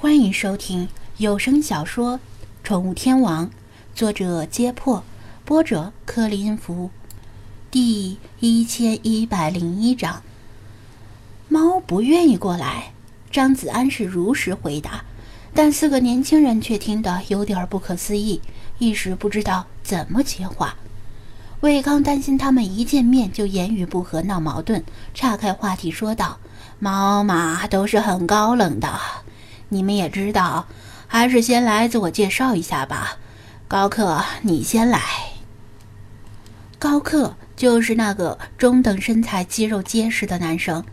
欢迎收听有声小说《宠物天王》，作者：揭破，播者：克林福，第一千一百零一章。猫不愿意过来，张子安是如实回答，但四个年轻人却听得有点不可思议，一时不知道怎么接话。魏康担心他们一见面就言语不合闹矛盾，岔开话题说道：“猫嘛都是很高冷的。”你们也知道，还是先来自我介绍一下吧。高克，你先来。高克就是那个中等身材、肌肉结实的男生。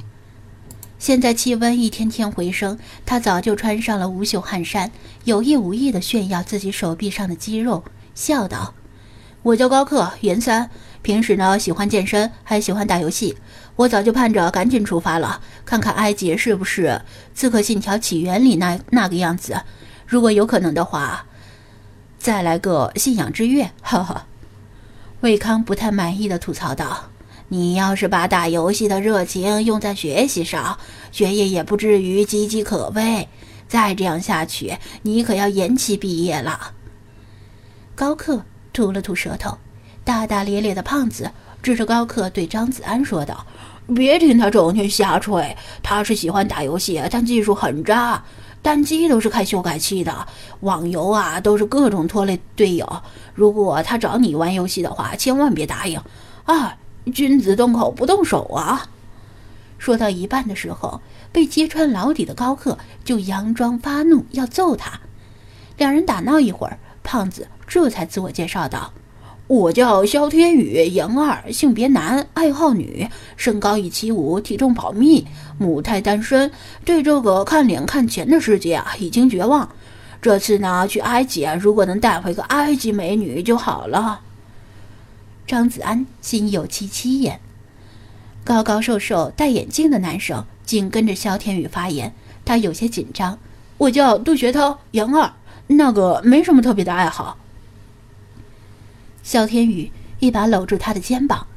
现在气温一天天回升，他早就穿上了无袖汗衫，有意无意地炫耀自己手臂上的肌肉，笑道：“我叫高克，元三。”平时呢，喜欢健身，还喜欢打游戏。我早就盼着赶紧出发了，看看埃及是不是《刺客信条：起源》里那那个样子。如果有可能的话，再来个信仰之月。哈哈。魏康不太满意的吐槽道：“你要是把打游戏的热情用在学习上，学业也不至于岌岌可危。再这样下去，你可要延期毕业了。”高克吐了吐舌头。大大咧咧的胖子指着高克对张子安说道：“别听他整天瞎吹，他是喜欢打游戏，但技术很渣，单机都是开修改器的，网游啊都是各种拖累队友。如果他找你玩游戏的话，千万别答应啊！君子动口不动手啊！”说到一半的时候，被揭穿老底的高克就佯装发怒要揍他。两人打闹一会儿，胖子这才自我介绍道。我叫肖天宇，杨二，性别男，爱好女，身高一七五，体重保密，母胎单身，对这个看脸看钱的世界啊已经绝望。这次呢去埃及啊，如果能带回个埃及美女就好了。张子安心有戚戚焉。高高瘦瘦、戴眼镜的男生紧跟着肖天宇发言，他有些紧张。我叫杜学涛，杨二，那个没什么特别的爱好。肖天宇一把搂住他的肩膀，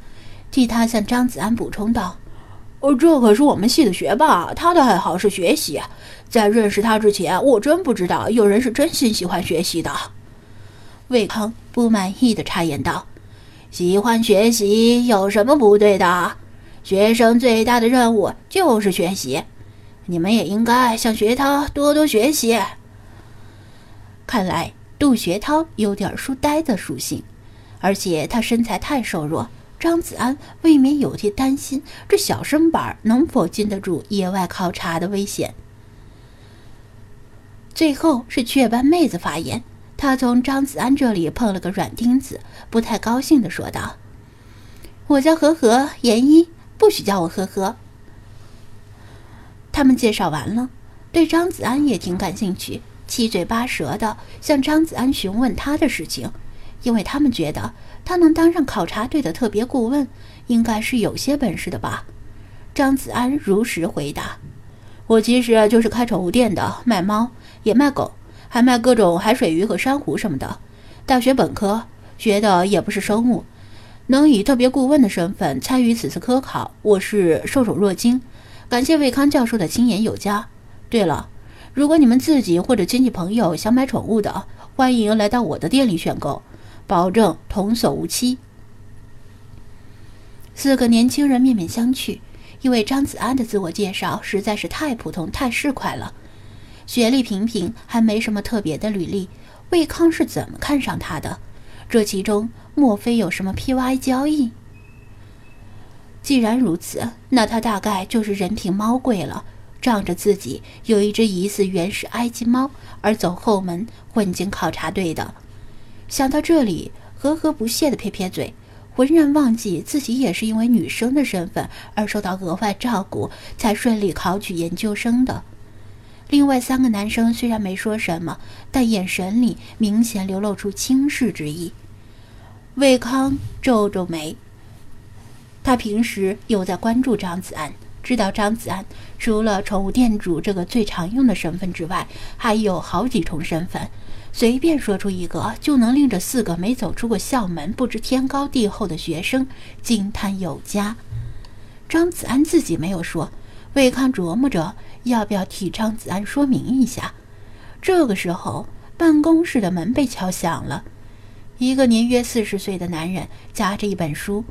替他向张子安补充道：“哦，这可是我们系的学霸，他的爱好是学习。在认识他之前，我真不知道有人是真心喜欢学习的。”魏康不满意的插言道：“喜欢学习有什么不对的？学生最大的任务就是学习，你们也应该向学涛多多学习。”看来杜学涛有点书呆子属性。而且他身材太瘦弱，张子安未免有些担心这小身板能否经得住野外考察的危险。最后是雀斑妹子发言，她从张子安这里碰了个软钉子，不太高兴地说道：“我叫和和严一，不许叫我呵呵。”他们介绍完了，对张子安也挺感兴趣，七嘴八舌的向张子安询问他的事情。因为他们觉得他能当上考察队的特别顾问，应该是有些本事的吧？张子安如实回答：“我其实就是开宠物店的，卖猫也卖狗，还卖各种海水鱼和珊瑚什么的。大学本科学的也不是生物，能以特别顾问的身份参与此次科考，我是受宠若惊。感谢魏康教授的亲言有加。对了，如果你们自己或者亲戚朋友想买宠物的，欢迎来到我的店里选购。”保证童叟无欺。四个年轻人面面相觑，因为张子安的自我介绍实在是太普通、太市侩了，学历平平，还没什么特别的履历。魏康是怎么看上他的？这其中莫非有什么 PY 交易？既然如此，那他大概就是人品猫贵了，仗着自己有一只疑似原始埃及猫而走后门混进考察队的。想到这里，和和不屑地撇撇嘴，浑然忘记自己也是因为女生的身份而受到额外照顾，才顺利考取研究生的。另外三个男生虽然没说什么，但眼神里明显流露出轻视之意。魏康皱皱眉，他平时有在关注张子安，知道张子安除了宠物店主这个最常用的身份之外，还有好几重身份。随便说出一个，就能令这四个没走出过校门、不知天高地厚的学生惊叹有加。张子安自己没有说，魏康琢磨着要不要替张子安说明一下。这个时候，办公室的门被敲响了。一个年约四十岁的男人夹着一本书，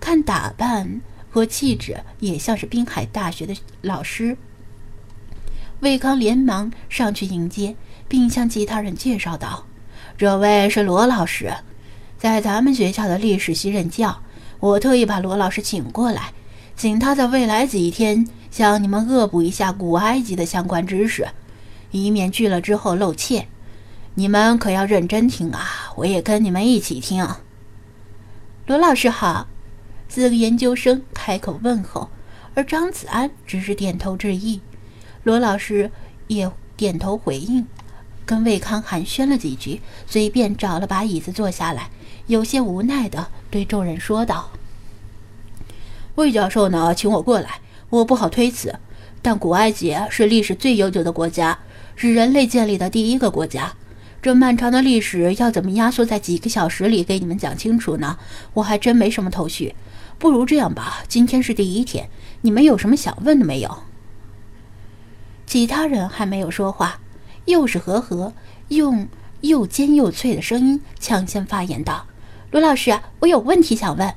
看打扮和气质也像是滨海大学的老师。魏康连忙上去迎接，并向其他人介绍道：“这位是罗老师，在咱们学校的历史系任教。我特意把罗老师请过来，请他在未来几天向你们恶补一下古埃及的相关知识，以免去了之后露怯。你们可要认真听啊！我也跟你们一起听。”罗老师好，四个研究生开口问候，而张子安只是点头致意。罗老师也点头回应，跟魏康寒暄了几句，随便找了把椅子坐下来，有些无奈的对众人说道：“魏教授呢，请我过来，我不好推辞。但古埃及是历史最悠久的国家，是人类建立的第一个国家。这漫长的历史要怎么压缩在几个小时里给你们讲清楚呢？我还真没什么头绪。不如这样吧，今天是第一天，你们有什么想问的没有？”其他人还没有说话，又是和和用又尖又脆的声音抢先发言道：“罗老师，我有问题想问。”“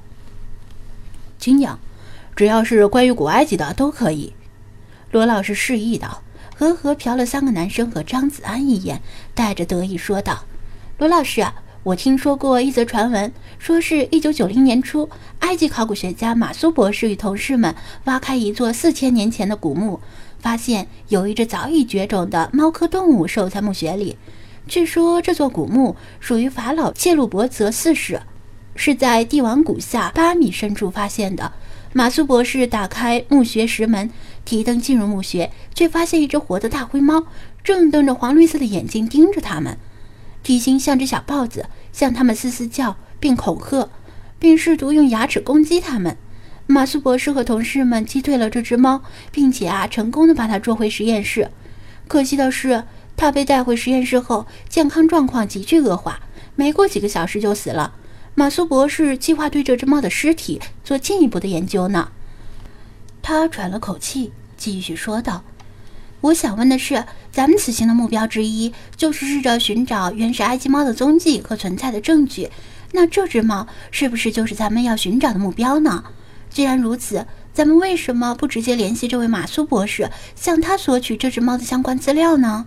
请讲，只要是关于古埃及的都可以。”罗老师示意道。和和瞟了三个男生和张子安一眼，带着得意说道：“罗老师，我听说过一则传闻，说是一九九零年初，埃及考古学家马苏博士与同事们挖开一座四千年前的古墓。”发现有一只早已绝种的猫科动物守在墓穴里。据说这座古墓属于法老切鲁伯泽四世，是在帝王谷下八米深处发现的。马苏博士打开墓穴石门，提灯进入墓穴，却发现一只活的大灰猫正瞪着黄绿色的眼睛盯着他们，体型像只小豹子，向他们嘶嘶叫并恐吓，并试图用牙齿攻击他们。马苏博士和同事们击退了这只猫，并且啊，成功的把它捉回实验室。可惜的是，它被带回实验室后，健康状况急剧恶化，没过几个小时就死了。马苏博士计划对这只猫的尸体做进一步的研究呢。他喘了口气，继续说道：“我想问的是，咱们此行的目标之一就是试着寻找原始埃及猫的踪迹和存在的证据。那这只猫是不是就是咱们要寻找的目标呢？”既然如此，咱们为什么不直接联系这位马苏博士，向他索取这只猫的相关资料呢？